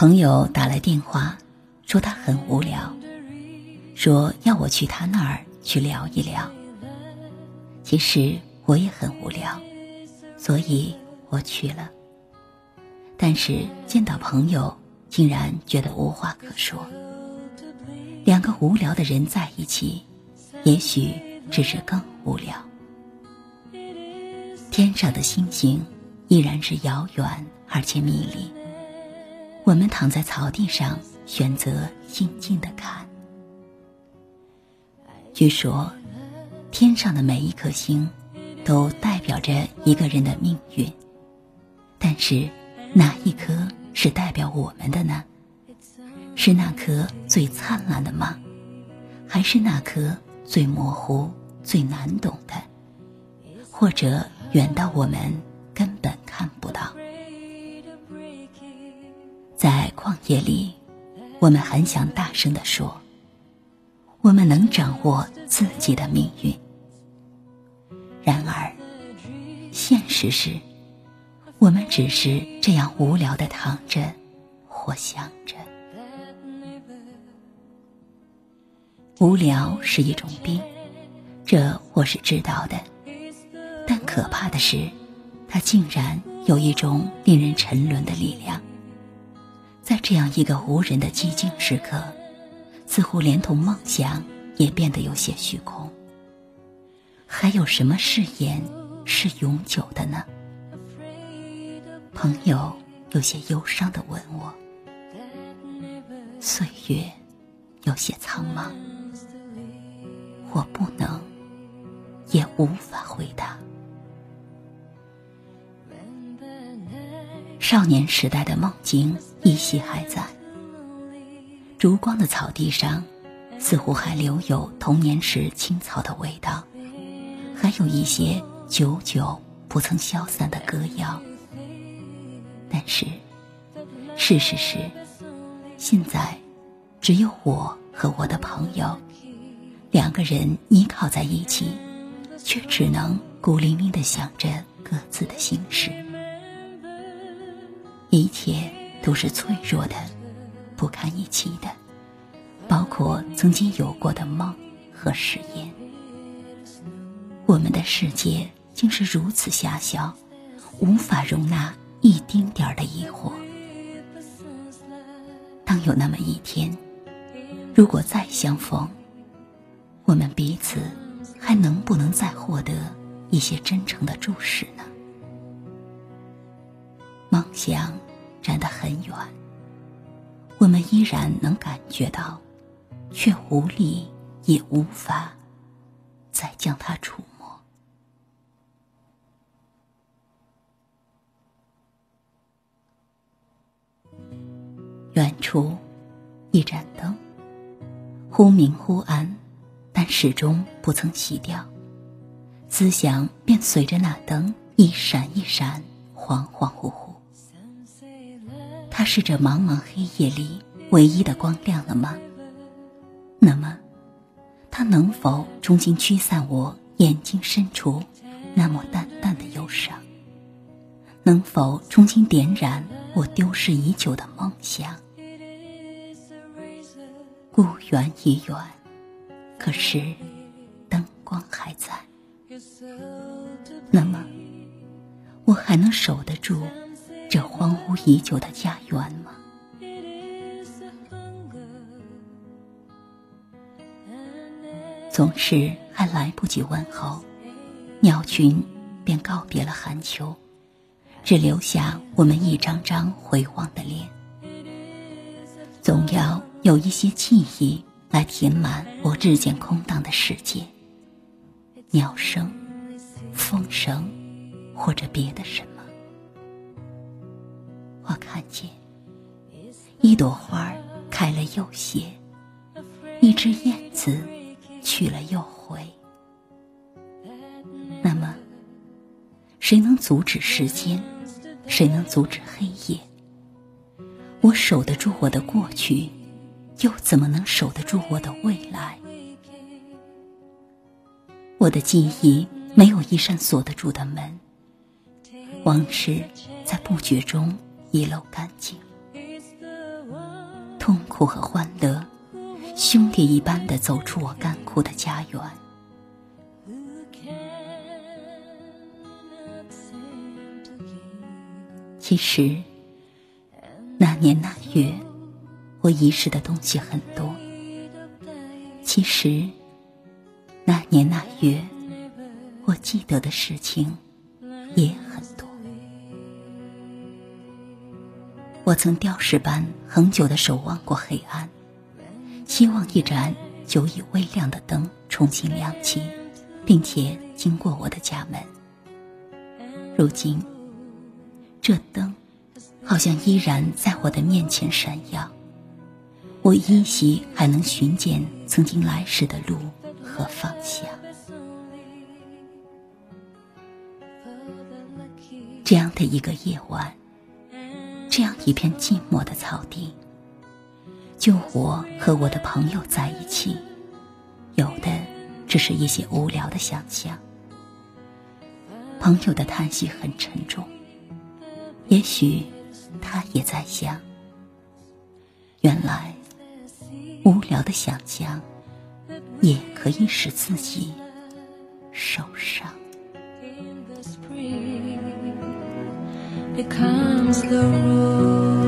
朋友打来电话，说他很无聊，说要我去他那儿去聊一聊。其实我也很无聊，所以我去了。但是见到朋友，竟然觉得无话可说。两个无聊的人在一起，也许只是更无聊。天上的星星依然是遥远而且迷离。我们躺在草地上，选择静静的看。据说，天上的每一颗星，都代表着一个人的命运。但是，哪一颗是代表我们的呢？是那颗最灿烂的吗？还是那颗最模糊、最难懂的？或者远到我们根本看不到？旷野里，我们很想大声地说：“我们能掌握自己的命运。”然而，现实是，我们只是这样无聊的躺着或想着。无聊是一种病，这我是知道的。但可怕的是，它竟然有一种令人沉沦的力量。在这样一个无人的寂静时刻，似乎连同梦想也变得有些虚空。还有什么誓言是永久的呢？朋友有些忧伤的问我。岁月有些苍茫，我不能，也无法回答。少年时代的梦境依稀还在，烛光的草地上，似乎还留有童年时青草的味道，还有一些久久不曾消散的歌谣。但是，事实是，现在只有我和我的朋友两个人依靠在一起，却只能孤零零的想着各自的心事。一切都是脆弱的，不堪一击的，包括曾经有过的梦和誓言。我们的世界竟是如此狭小，无法容纳一丁点儿的疑惑。当有那么一天，如果再相逢，我们彼此还能不能再获得一些真诚的注视呢？梦想站得很远，我们依然能感觉到，却无力也无法再将它触摸。远处，一盏灯，忽明忽暗，但始终不曾熄掉，思想便随着那灯一闪一闪，恍恍惚惚。它是这茫茫黑夜里唯一的光亮了吗？那么，它能否重新驱散我眼睛深处那抹淡淡的忧伤？能否重新点燃我丢失已久的梦想？故园已远，可是灯光还在。那么，我还能守得住？这荒芜已久的家园吗？总是还来不及问候，鸟群便告别了寒秋，只留下我们一张张回望的脸。总要有一些记忆来填满我日渐空荡的世界。鸟声、风声，或者别的什。一朵花开了又谢，一只燕子去了又回。那么，谁能阻止时间？谁能阻止黑夜？我守得住我的过去，又怎么能守得住我的未来？我的记忆没有一扇锁得住的门，往事在不觉中。遗漏干净，痛苦和欢乐，兄弟一般的走出我干枯的家园。其实，那年那月，我遗失的东西很多。其实，那年那月，我记得的事情也很多。我曾吊石般恒久的守望过黑暗，希望一盏久已微亮的灯重新亮起，并且经过我的家门。如今。这灯，好像依然在我的面前闪耀。我依稀还能寻见曾经来时的路和方向。这样的一个夜晚，这样一片寂寞的草地，就我和我的朋友在一起，有的只是一些无聊的想象。朋友的叹息很沉重。也许他也在想，原来无聊的想象也可以使自己受伤。Becomes the rule